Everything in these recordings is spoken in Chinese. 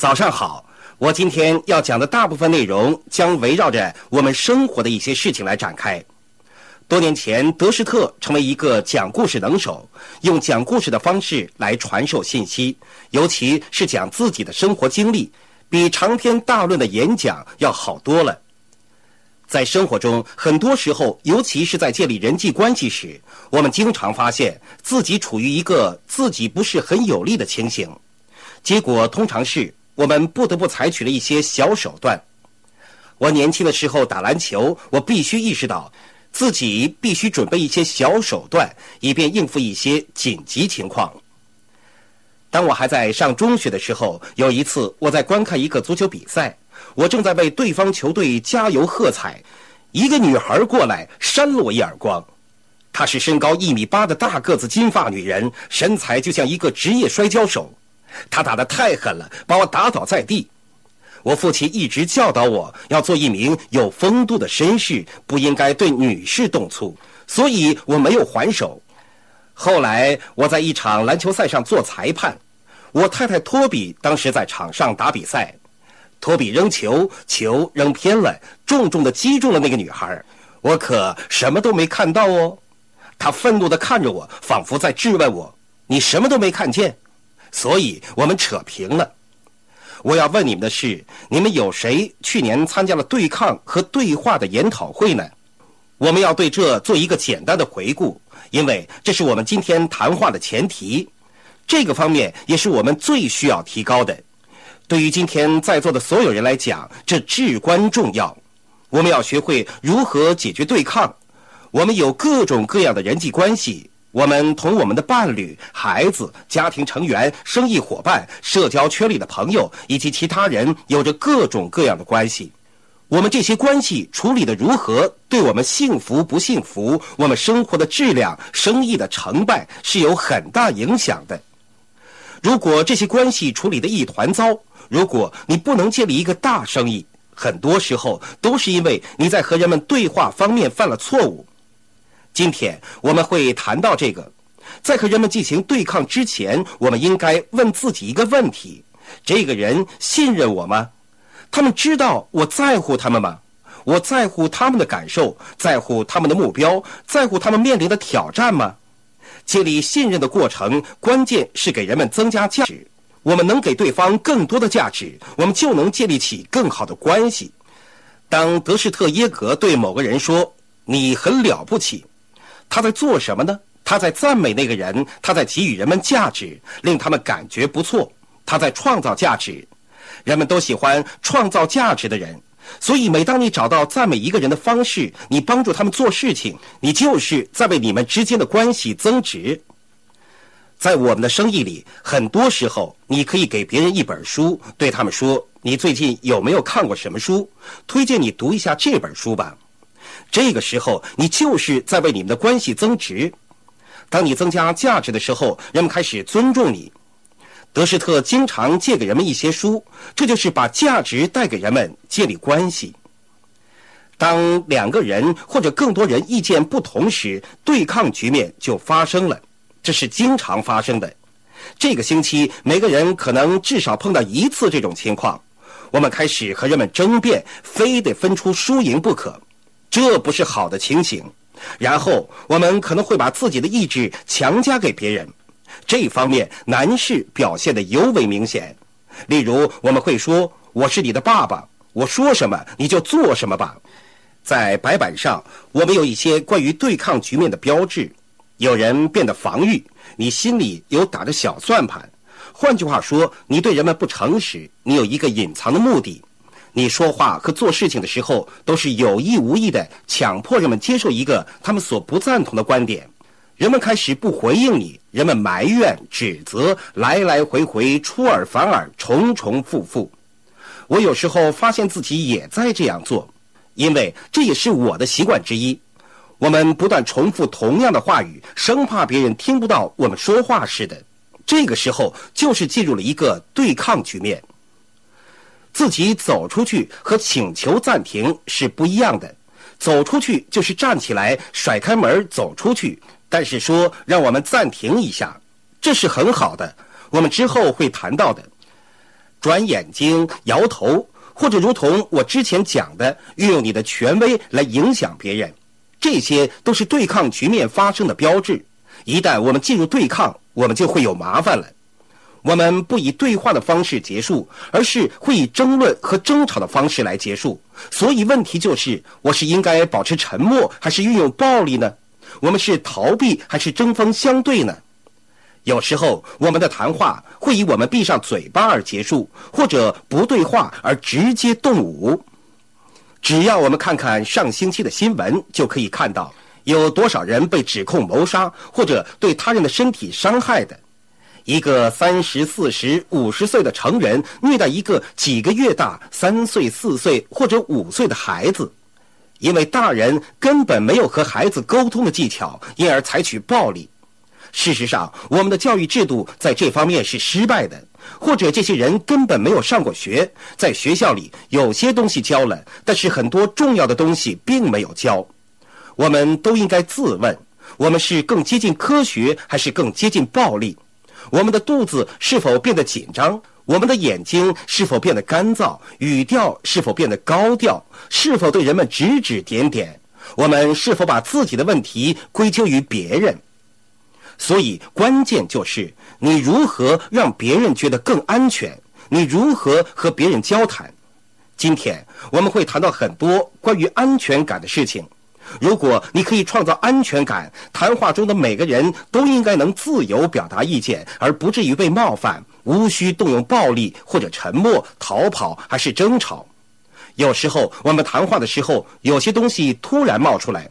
早上好，我今天要讲的大部分内容将围绕着我们生活的一些事情来展开。多年前，德施特成为一个讲故事能手，用讲故事的方式来传授信息，尤其是讲自己的生活经历，比长篇大论的演讲要好多了。在生活中，很多时候，尤其是在建立人际关系时，我们经常发现自己处于一个自己不是很有利的情形，结果通常是。我们不得不采取了一些小手段。我年轻的时候打篮球，我必须意识到，自己必须准备一些小手段，以便应付一些紧急情况。当我还在上中学的时候，有一次我在观看一个足球比赛，我正在为对方球队加油喝彩，一个女孩过来扇了我一耳光。她是身高一米八的大个子金发女人，身材就像一个职业摔跤手。他打得太狠了，把我打倒在地。我父亲一直教导我要做一名有风度的绅士，不应该对女士动粗，所以我没有还手。后来我在一场篮球赛上做裁判，我太太托比当时在场上打比赛，托比扔球，球扔偏了，重重的击中了那个女孩，我可什么都没看到哦。他愤怒的看着我，仿佛在质问我：“你什么都没看见？”所以我们扯平了。我要问你们的是：你们有谁去年参加了对抗和对话的研讨会呢？我们要对这做一个简单的回顾，因为这是我们今天谈话的前提。这个方面也是我们最需要提高的。对于今天在座的所有人来讲，这至关重要。我们要学会如何解决对抗。我们有各种各样的人际关系。我们同我们的伴侣、孩子、家庭成员、生意伙伴、社交圈里的朋友以及其他人有着各种各样的关系。我们这些关系处理的如何，对我们幸福不幸福、我们生活的质量、生意的成败是有很大影响的。如果这些关系处理的一团糟，如果你不能建立一个大生意，很多时候都是因为你在和人们对话方面犯了错误。今天我们会谈到这个，在和人们进行对抗之前，我们应该问自己一个问题：这个人信任我吗？他们知道我在乎他们吗？我在乎他们的感受，在乎他们的目标，在乎他们面临的挑战吗？建立信任的过程，关键是给人们增加价值。我们能给对方更多的价值，我们就能建立起更好的关系。当德士特耶格对某个人说：“你很了不起。”他在做什么呢？他在赞美那个人，他在给予人们价值，令他们感觉不错。他在创造价值，人们都喜欢创造价值的人。所以，每当你找到赞美一个人的方式，你帮助他们做事情，你就是在为你们之间的关系增值。在我们的生意里，很多时候，你可以给别人一本书，对他们说：“你最近有没有看过什么书？推荐你读一下这本书吧。”这个时候，你就是在为你们的关系增值。当你增加价值的时候，人们开始尊重你。德施特经常借给人们一些书，这就是把价值带给人们，建立关系。当两个人或者更多人意见不同时，对抗局面就发生了，这是经常发生的。这个星期，每个人可能至少碰到一次这种情况。我们开始和人们争辩，非得分出输赢不可。这不是好的情形，然后我们可能会把自己的意志强加给别人，这方面男士表现的尤为明显。例如，我们会说：“我是你的爸爸，我说什么你就做什么吧。”在白板上，我们有一些关于对抗局面的标志。有人变得防御，你心里有打着小算盘。换句话说，你对人们不诚实，你有一个隐藏的目的。你说话和做事情的时候，都是有意无意的强迫人们接受一个他们所不赞同的观点。人们开始不回应你，人们埋怨、指责，来来回回，出尔反尔，重重复复。我有时候发现自己也在这样做，因为这也是我的习惯之一。我们不断重复同样的话语，生怕别人听不到我们说话似的。这个时候，就是进入了一个对抗局面。自己走出去和请求暂停是不一样的。走出去就是站起来，甩开门走出去。但是说让我们暂停一下，这是很好的。我们之后会谈到的。转眼睛、摇头，或者如同我之前讲的，运用你的权威来影响别人，这些都是对抗局面发生的标志。一旦我们进入对抗，我们就会有麻烦了。我们不以对话的方式结束，而是会以争论和争吵的方式来结束。所以问题就是：我是应该保持沉默，还是运用暴力呢？我们是逃避还是针锋相对呢？有时候我们的谈话会以我们闭上嘴巴而结束，或者不对话而直接动武。只要我们看看上星期的新闻，就可以看到有多少人被指控谋杀或者对他人的身体伤害的。一个三十四十五十岁的成人虐待一个几个月大三岁四岁或者五岁的孩子，因为大人根本没有和孩子沟通的技巧，因而采取暴力。事实上，我们的教育制度在这方面是失败的，或者这些人根本没有上过学，在学校里有些东西教了，但是很多重要的东西并没有教。我们都应该自问：我们是更接近科学，还是更接近暴力？我们的肚子是否变得紧张？我们的眼睛是否变得干燥？语调是否变得高调？是否对人们指指点点？我们是否把自己的问题归咎于别人？所以，关键就是你如何让别人觉得更安全？你如何和别人交谈？今天我们会谈到很多关于安全感的事情。如果你可以创造安全感，谈话中的每个人都应该能自由表达意见，而不至于被冒犯，无需动用暴力或者沉默、逃跑还是争吵。有时候我们谈话的时候，有些东西突然冒出来。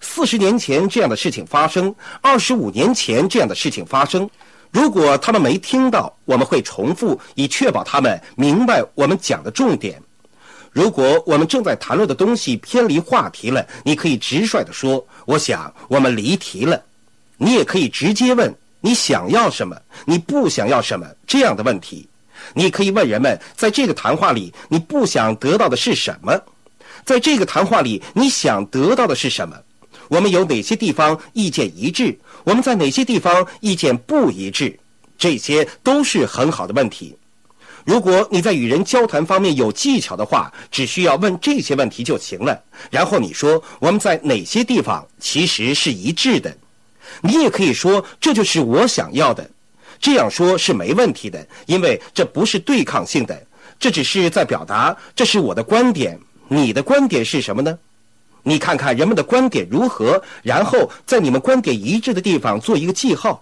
四十年前这样的事情发生，二十五年前这样的事情发生。如果他们没听到，我们会重复，以确保他们明白我们讲的重点。如果我们正在谈论的东西偏离话题了，你可以直率地说：“我想我们离题了。”你也可以直接问：“你想要什么？你不想要什么？”这样的问题，你可以问人们：在这个谈话里，你不想得到的是什么？在这个谈话里，你想得到的是什么？我们有哪些地方意见一致？我们在哪些地方意见不一致？这些都是很好的问题。如果你在与人交谈方面有技巧的话，只需要问这些问题就行了。然后你说我们在哪些地方其实是一致的，你也可以说这就是我想要的。这样说是没问题的，因为这不是对抗性的，这只是在表达这是我的观点。你的观点是什么呢？你看看人们的观点如何，然后在你们观点一致的地方做一个记号。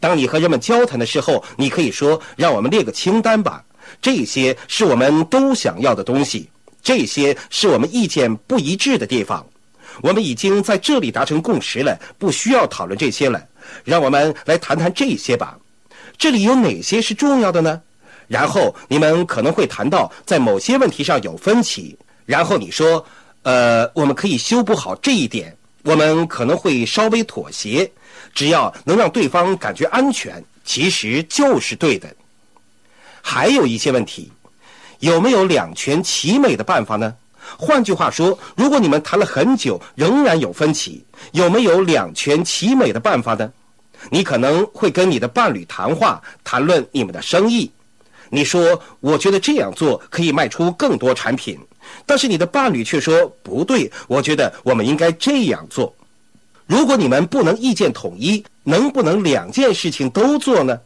当你和人们交谈的时候，你可以说让我们列个清单吧。这些是我们都想要的东西，这些是我们意见不一致的地方。我们已经在这里达成共识了，不需要讨论这些了。让我们来谈谈这些吧。这里有哪些是重要的呢？然后你们可能会谈到在某些问题上有分歧。然后你说，呃，我们可以修补好这一点。我们可能会稍微妥协，只要能让对方感觉安全，其实就是对的。还有一些问题，有没有两全其美的办法呢？换句话说，如果你们谈了很久仍然有分歧，有没有两全其美的办法呢？你可能会跟你的伴侣谈话，谈论你们的生意。你说：“我觉得这样做可以卖出更多产品。”但是你的伴侣却说：“不对，我觉得我们应该这样做。”如果你们不能意见统一，能不能两件事情都做呢？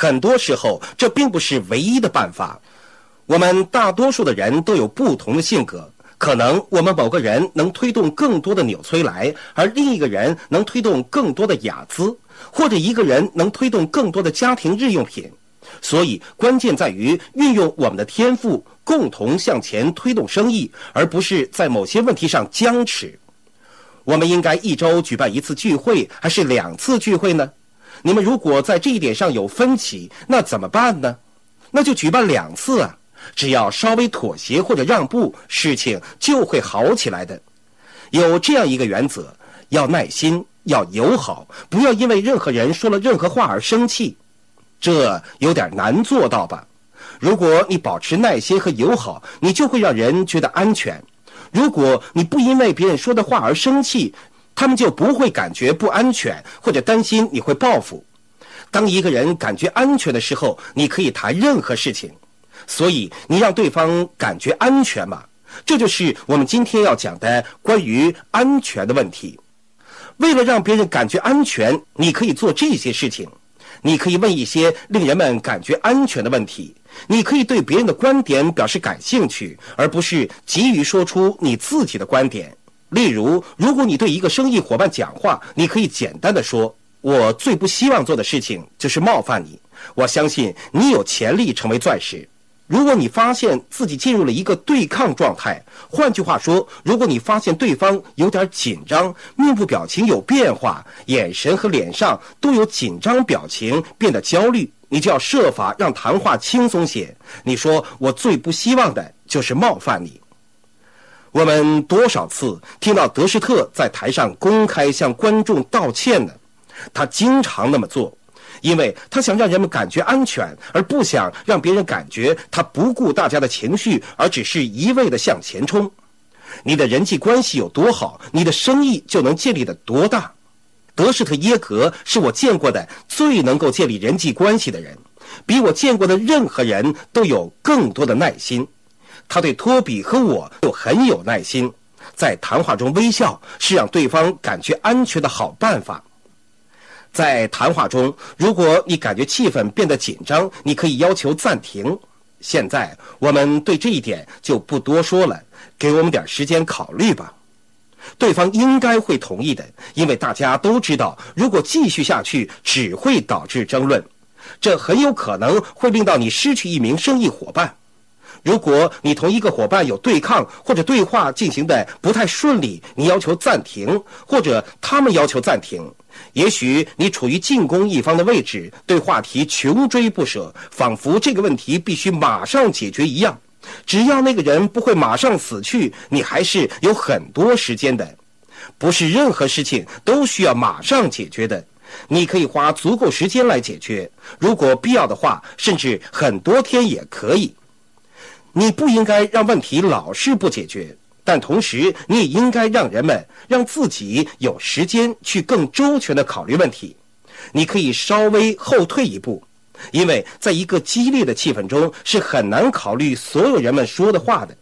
很多时候，这并不是唯一的办法。我们大多数的人都有不同的性格，可能我们某个人能推动更多的纽崔莱，而另一个人能推动更多的雅姿，或者一个人能推动更多的家庭日用品。所以，关键在于运用我们的天赋，共同向前推动生意，而不是在某些问题上僵持。我们应该一周举办一次聚会，还是两次聚会呢？你们如果在这一点上有分歧，那怎么办呢？那就举办两次啊！只要稍微妥协或者让步，事情就会好起来的。有这样一个原则：要耐心，要友好，不要因为任何人说了任何话而生气。这有点难做到吧？如果你保持耐心和友好，你就会让人觉得安全。如果你不因为别人说的话而生气，他们就不会感觉不安全，或者担心你会报复。当一个人感觉安全的时候，你可以谈任何事情。所以你让对方感觉安全嘛，这就是我们今天要讲的关于安全的问题。为了让别人感觉安全，你可以做这些事情。你可以问一些令人们感觉安全的问题。你可以对别人的观点表示感兴趣，而不是急于说出你自己的观点。例如，如果你对一个生意伙伴讲话，你可以简单的说：“我最不希望做的事情就是冒犯你。我相信你有潜力成为钻石。”如果你发现自己进入了一个对抗状态，换句话说，如果你发现对方有点紧张，面部表情有变化，眼神和脸上都有紧张表情，变得焦虑，你就要设法让谈话轻松些。你说：“我最不希望的就是冒犯你。”我们多少次听到德施特在台上公开向观众道歉呢？他经常那么做。因为他想让人们感觉安全，而不想让别人感觉他不顾大家的情绪，而只是一味的向前冲。你的人际关系有多好，你的生意就能建立的多大。德施特耶格是我见过的最能够建立人际关系的人，比我见过的任何人都有更多的耐心。他对托比和我都很有耐心，在谈话中微笑是让对方感觉安全的好办法。在谈话中，如果你感觉气氛变得紧张，你可以要求暂停。现在我们对这一点就不多说了，给我们点时间考虑吧。对方应该会同意的，因为大家都知道，如果继续下去只会导致争论，这很有可能会令到你失去一名生意伙伴。如果你同一个伙伴有对抗或者对话进行的不太顺利，你要求暂停，或者他们要求暂停。也许你处于进攻一方的位置，对话题穷追不舍，仿佛这个问题必须马上解决一样。只要那个人不会马上死去，你还是有很多时间的。不是任何事情都需要马上解决的，你可以花足够时间来解决。如果必要的话，甚至很多天也可以。你不应该让问题老是不解决。但同时，你也应该让人们让自己有时间去更周全的考虑问题。你可以稍微后退一步，因为在一个激烈的气氛中是很难考虑所有人们说的话的。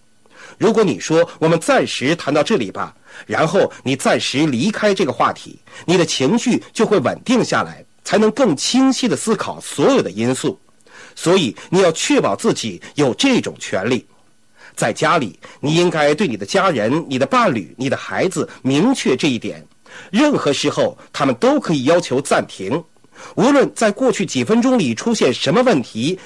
如果你说“我们暂时谈到这里吧”，然后你暂时离开这个话题，你的情绪就会稳定下来，才能更清晰的思考所有的因素。所以，你要确保自己有这种权利。在家里，你应该对你的家人、你的伴侣、你的孩子明确这一点。任何时候，他们都可以要求暂停。无论在过去几分钟里出现什么问题，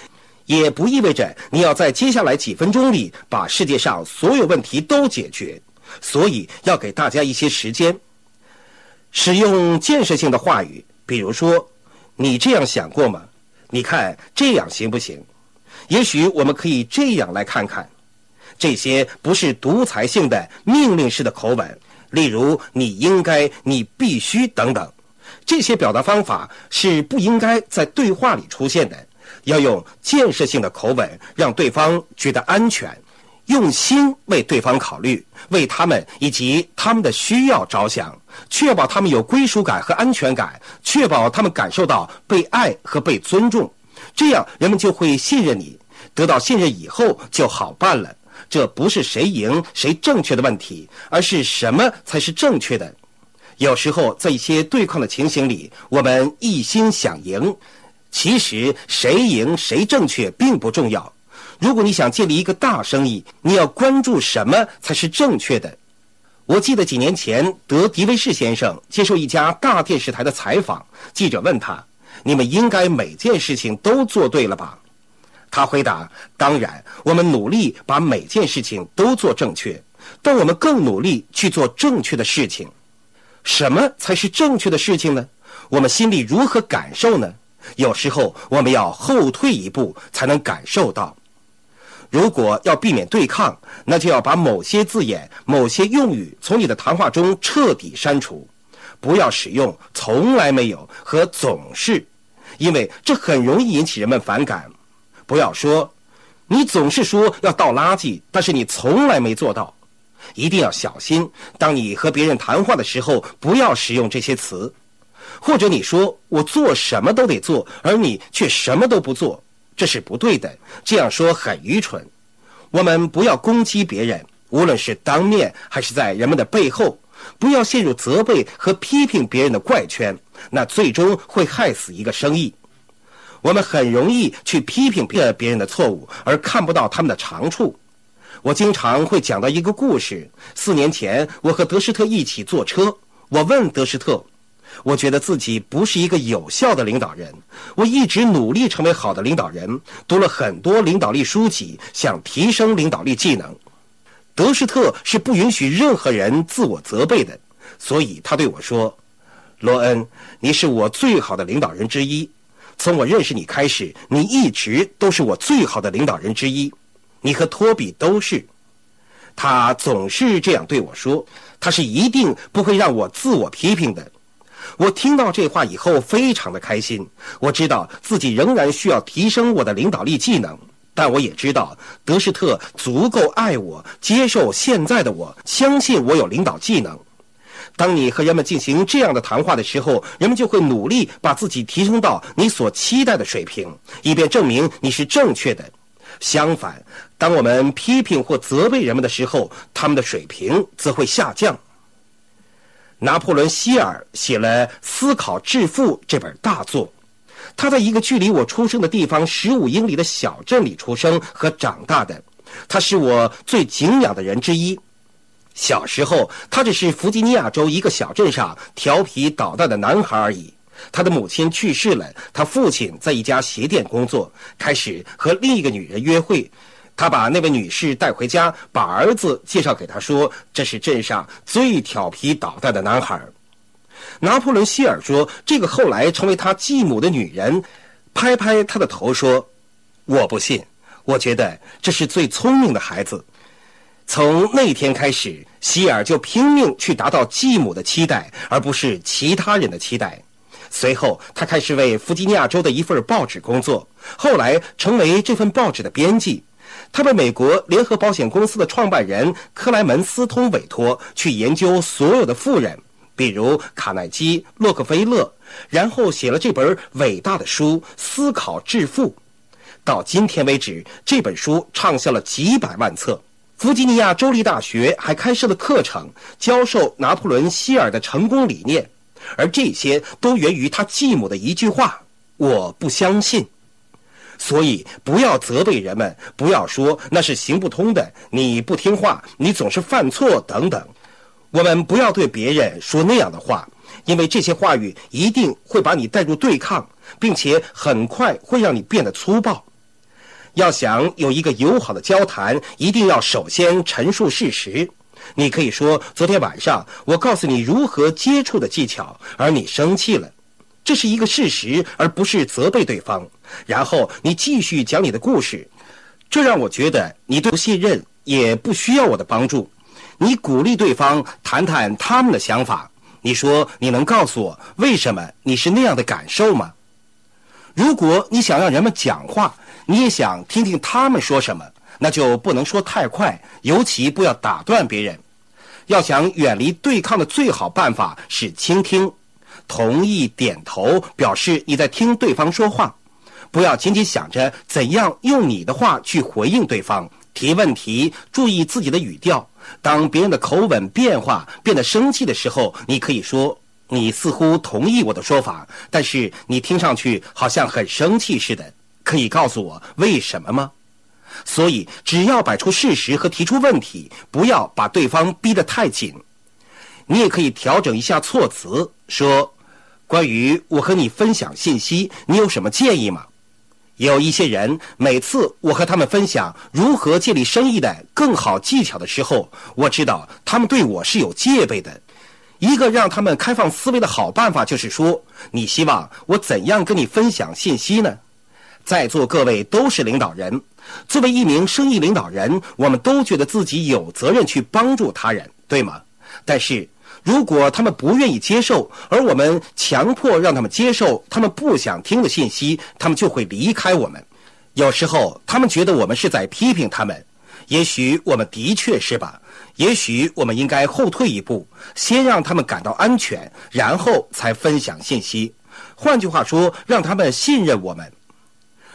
也不意味着你要在接下来几分钟里把世界上所有问题都解决。所以，要给大家一些时间，使用建设性的话语，比如说：“你这样想过吗？你看这样行不行？也许我们可以这样来看看。”这些不是独裁性的命令式的口吻，例如“你应该”“你必须”等等，这些表达方法是不应该在对话里出现的。要用建设性的口吻，让对方觉得安全，用心为对方考虑，为他们以及他们的需要着想，确保他们有归属感和安全感，确保他们感受到被爱和被尊重。这样，人们就会信任你。得到信任以后，就好办了。这不是谁赢谁正确的问题，而是什么才是正确的。有时候在一些对抗的情形里，我们一心想赢，其实谁赢谁正确并不重要。如果你想建立一个大生意，你要关注什么才是正确的。我记得几年前，德迪威士先生接受一家大电视台的采访，记者问他：“你们应该每件事情都做对了吧？”他回答：“当然，我们努力把每件事情都做正确，但我们更努力去做正确的事情。什么才是正确的事情呢？我们心里如何感受呢？有时候我们要后退一步才能感受到。如果要避免对抗，那就要把某些字眼、某些用语从你的谈话中彻底删除，不要使用‘从来没有’和‘总是’，因为这很容易引起人们反感。”不要说，你总是说要倒垃圾，但是你从来没做到。一定要小心，当你和别人谈话的时候，不要使用这些词。或者你说我做什么都得做，而你却什么都不做，这是不对的。这样说很愚蠢。我们不要攻击别人，无论是当面还是在人们的背后，不要陷入责备和批评别人的怪圈，那最终会害死一个生意。我们很容易去批评别别人的错误，而看不到他们的长处。我经常会讲到一个故事。四年前，我和德施特一起坐车。我问德施特：“我觉得自己不是一个有效的领导人。我一直努力成为好的领导人，读了很多领导力书籍，想提升领导力技能。”德施特是不允许任何人自我责备的，所以他对我说：“罗恩，你是我最好的领导人之一。从我认识你开始，你一直都是我最好的领导人之一。”你和托比都是，他总是这样对我说，他是一定不会让我自我批评的。我听到这话以后非常的开心。我知道自己仍然需要提升我的领导力技能，但我也知道德士特足够爱我，接受现在的我，相信我有领导技能。当你和人们进行这样的谈话的时候，人们就会努力把自己提升到你所期待的水平，以便证明你是正确的。相反，当我们批评或责备人们的时候，他们的水平则会下降。拿破仑·希尔写了《思考致富》这本大作。他在一个距离我出生的地方十五英里的小镇里出生和长大的。他是我最敬仰的人之一。小时候，他只是弗吉尼亚州一个小镇上调皮捣蛋的男孩而已。他的母亲去世了，他父亲在一家鞋店工作，开始和另一个女人约会。他把那位女士带回家，把儿子介绍给他，说这是镇上最调皮捣蛋的男孩。拿破仑希尔说，这个后来成为他继母的女人，拍拍他的头说：“我不信，我觉得这是最聪明的孩子。”从那天开始，希尔就拼命去达到继母的期待，而不是其他人的期待。随后，他开始为弗吉尼亚州的一份报纸工作，后来成为这份报纸的编辑。他被美国联合保险公司的创办人克莱门斯通委托去研究所有的富人，比如卡耐基、洛克菲勒，然后写了这本伟大的书《思考致富》。到今天为止，这本书畅销了几百万册。弗吉尼亚州立大学还开设了课程，教授拿破仑·希尔的成功理念。而这些都源于他继母的一句话：“我不相信。”所以不要责备人们，不要说那是行不通的，你不听话，你总是犯错等等。我们不要对别人说那样的话，因为这些话语一定会把你带入对抗，并且很快会让你变得粗暴。要想有一个友好的交谈，一定要首先陈述事实。你可以说，昨天晚上我告诉你如何接触的技巧，而你生气了，这是一个事实，而不是责备对方。然后你继续讲你的故事，这让我觉得你对不信任，也不需要我的帮助。你鼓励对方谈谈他们的想法。你说你能告诉我为什么你是那样的感受吗？如果你想让人们讲话，你也想听听他们说什么。那就不能说太快，尤其不要打断别人。要想远离对抗的最好办法是倾听，同意点头表示你在听对方说话，不要仅仅想着怎样用你的话去回应对方。提问题，注意自己的语调。当别人的口吻变化，变得生气的时候，你可以说：“你似乎同意我的说法，但是你听上去好像很生气似的。可以告诉我为什么吗？”所以，只要摆出事实和提出问题，不要把对方逼得太紧。你也可以调整一下措辞，说：“关于我和你分享信息，你有什么建议吗？”有一些人，每次我和他们分享如何建立生意的更好技巧的时候，我知道他们对我是有戒备的。一个让他们开放思维的好办法就是说：“你希望我怎样跟你分享信息呢？”在座各位都是领导人。作为一名生意领导人，我们都觉得自己有责任去帮助他人，对吗？但是，如果他们不愿意接受，而我们强迫让他们接受他们不想听的信息，他们就会离开我们。有时候，他们觉得我们是在批评他们。也许我们的确是吧？也许我们应该后退一步，先让他们感到安全，然后才分享信息。换句话说，让他们信任我们。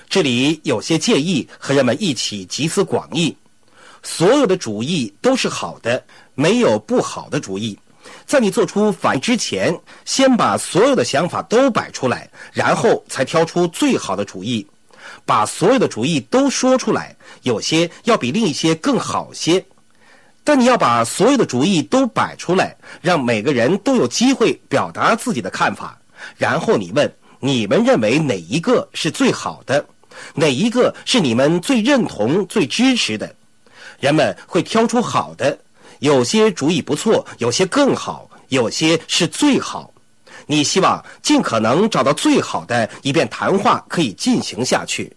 这里有些建议和人们一起集思广益。所有的主意都是好的，没有不好的主意。在你做出反应之前，先把所有的想法都摆出来，然后才挑出最好的主意。把所有的主意都说出来，有些要比另一些更好些。但你要把所有的主意都摆出来，让每个人都有机会表达自己的看法。然后你问：你们认为哪一个是最好的？哪一个是你们最认同、最支持的？人们会挑出好的。有些主意不错，有些更好，有些是最好。你希望尽可能找到最好的，以便谈话可以进行下去。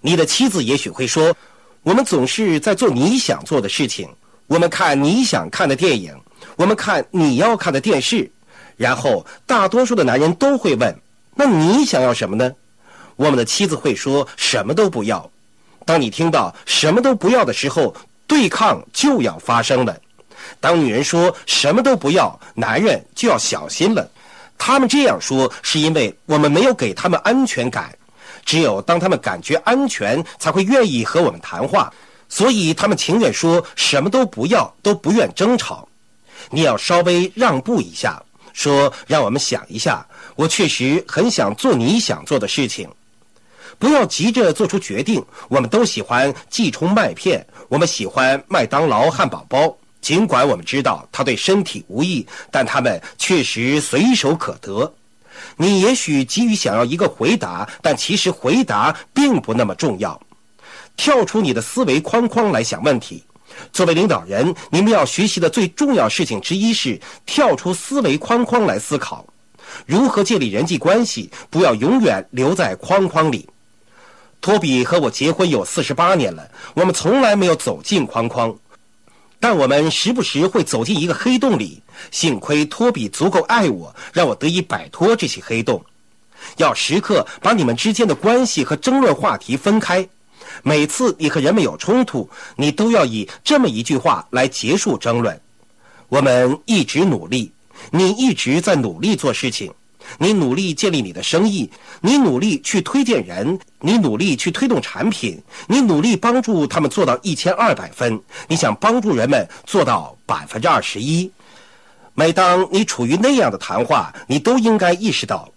你的妻子也许会说：“我们总是在做你想做的事情，我们看你想看的电影，我们看你要看的电视。”然后，大多数的男人都会问：“那你想要什么呢？”我们的妻子会说：“什么都不要。”当你听到“什么都不要”的时候，对抗就要发生了。当女人说什么都不要，男人就要小心了。他们这样说是因为我们没有给他们安全感。只有当他们感觉安全，才会愿意和我们谈话。所以他们情愿说什么都不要，都不愿争吵。你要稍微让步一下，说让我们想一下。我确实很想做你想做的事情。不要急着做出决定。我们都喜欢即冲麦片，我们喜欢麦当劳汉堡包。尽管我们知道它对身体无益，但它们确实随手可得。你也许急于想要一个回答，但其实回答并不那么重要。跳出你的思维框框来想问题。作为领导人，你们要学习的最重要事情之一是跳出思维框框来思考，如何建立人际关系。不要永远留在框框里。托比和我结婚有四十八年了，我们从来没有走进框框，但我们时不时会走进一个黑洞里。幸亏托比足够爱我，让我得以摆脱这些黑洞。要时刻把你们之间的关系和争论话题分开。每次你和人们有冲突，你都要以这么一句话来结束争论：我们一直努力，你一直在努力做事情。你努力建立你的生意，你努力去推荐人，你努力去推动产品，你努力帮助他们做到一千二百分。你想帮助人们做到百分之二十一。每当你处于那样的谈话，你都应该意识到，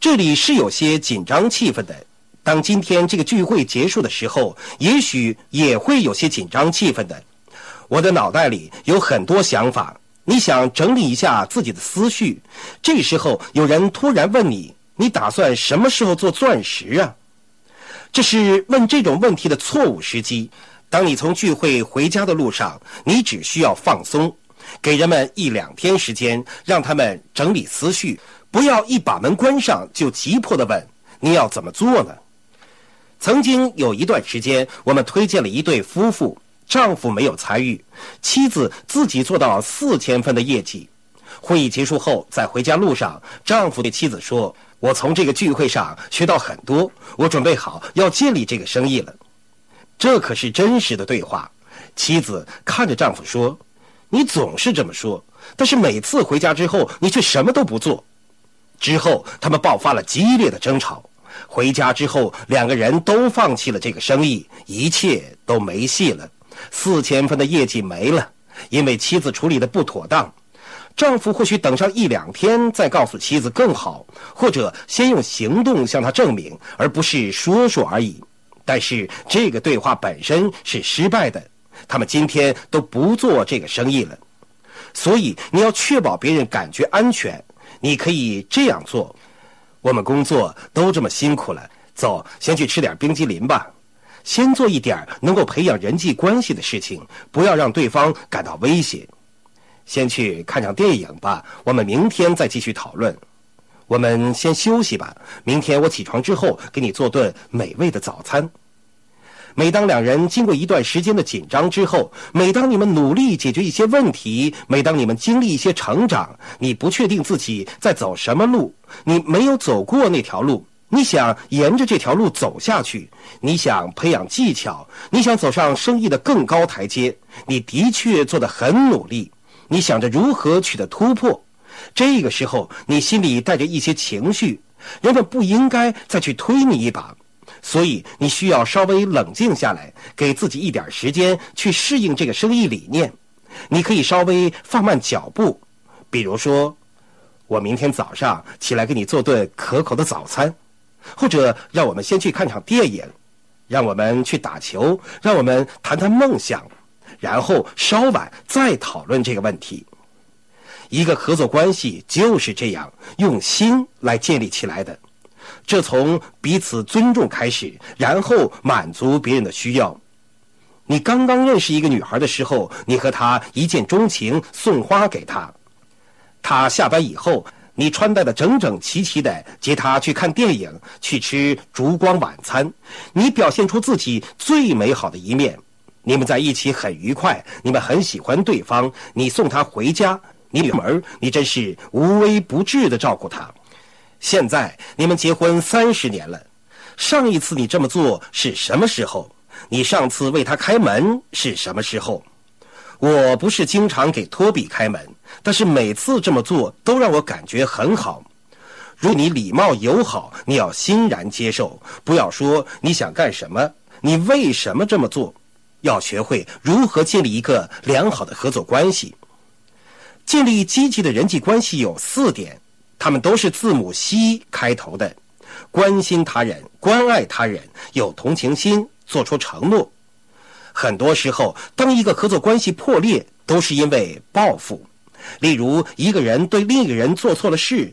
这里是有些紧张气氛的。当今天这个聚会结束的时候，也许也会有些紧张气氛的。我的脑袋里有很多想法。你想整理一下自己的思绪，这时候有人突然问你：“你打算什么时候做钻石啊？”这是问这种问题的错误时机。当你从聚会回家的路上，你只需要放松，给人们一两天时间，让他们整理思绪，不要一把门关上就急迫地问：“你要怎么做呢？”曾经有一段时间，我们推荐了一对夫妇。丈夫没有参与，妻子自己做到四千分的业绩。会议结束后，在回家路上，丈夫对妻子说：“我从这个聚会上学到很多，我准备好要建立这个生意了。”这可是真实的对话。妻子看着丈夫说：“你总是这么说，但是每次回家之后，你却什么都不做。”之后，他们爆发了激烈的争吵。回家之后，两个人都放弃了这个生意，一切都没戏了。四千分的业绩没了，因为妻子处理的不妥当。丈夫或许等上一两天再告诉妻子更好，或者先用行动向她证明，而不是说说而已。但是这个对话本身是失败的，他们今天都不做这个生意了。所以你要确保别人感觉安全。你可以这样做：我们工作都这么辛苦了，走，先去吃点冰激凌吧。先做一点能够培养人际关系的事情，不要让对方感到威胁。先去看场电影吧，我们明天再继续讨论。我们先休息吧，明天我起床之后给你做顿美味的早餐。每当两人经过一段时间的紧张之后，每当你们努力解决一些问题，每当你们经历一些成长，你不确定自己在走什么路，你没有走过那条路。你想沿着这条路走下去，你想培养技巧，你想走上生意的更高台阶，你的确做得很努力。你想着如何取得突破，这个时候你心里带着一些情绪，人们不应该再去推你一把。所以你需要稍微冷静下来，给自己一点时间去适应这个生意理念。你可以稍微放慢脚步，比如说，我明天早上起来给你做顿可口的早餐，或者让我们先去看场电影，让我们去打球，让我们谈谈梦想，然后稍晚再讨论这个问题。一个合作关系就是这样用心来建立起来的。这从彼此尊重开始，然后满足别人的需要。你刚刚认识一个女孩的时候，你和她一见钟情，送花给她。她下班以后，你穿戴的整整齐齐的接她去看电影，去吃烛光晚餐。你表现出自己最美好的一面。你们在一起很愉快，你们很喜欢对方。你送她回家，你女儿，你真是无微不至的照顾她。现在你们结婚三十年了，上一次你这么做是什么时候？你上次为他开门是什么时候？我不是经常给托比开门，但是每次这么做都让我感觉很好。如你礼貌友好，你要欣然接受，不要说你想干什么，你为什么这么做？要学会如何建立一个良好的合作关系。建立积极的人际关系有四点。他们都是字母 C 开头的，关心他人、关爱他人、有同情心、做出承诺。很多时候，当一个合作关系破裂，都是因为报复。例如，一个人对另一个人做错了事，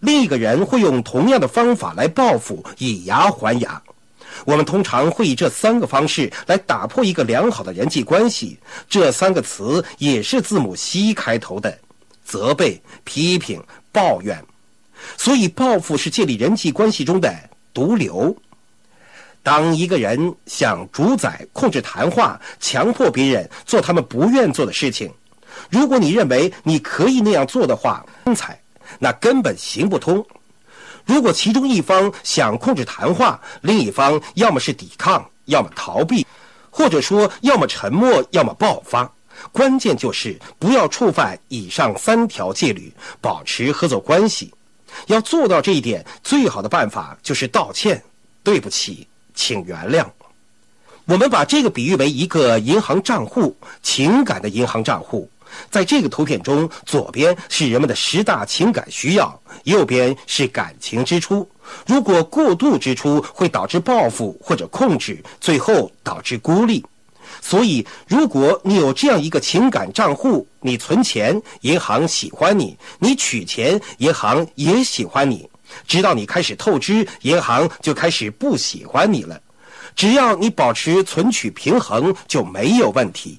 另一个人会用同样的方法来报复，以牙还牙。我们通常会以这三个方式来打破一个良好的人际关系。这三个词也是字母 C 开头的：责备、批评、抱怨。所以，报复是建立人际关系中的毒瘤。当一个人想主宰、控制谈话，强迫别人做他们不愿做的事情，如果你认为你可以那样做的话，刚才，那根本行不通。如果其中一方想控制谈话，另一方要么是抵抗，要么逃避，或者说要么沉默，要么爆发。关键就是不要触犯以上三条戒律，保持合作关系。要做到这一点，最好的办法就是道歉，对不起，请原谅。我们把这个比喻为一个银行账户，情感的银行账户。在这个图片中，左边是人们的十大情感需要，右边是感情支出。如果过度支出，会导致报复或者控制，最后导致孤立。所以，如果你有这样一个情感账户，你存钱，银行喜欢你；你取钱，银行也喜欢你。直到你开始透支，银行就开始不喜欢你了。只要你保持存取平衡，就没有问题。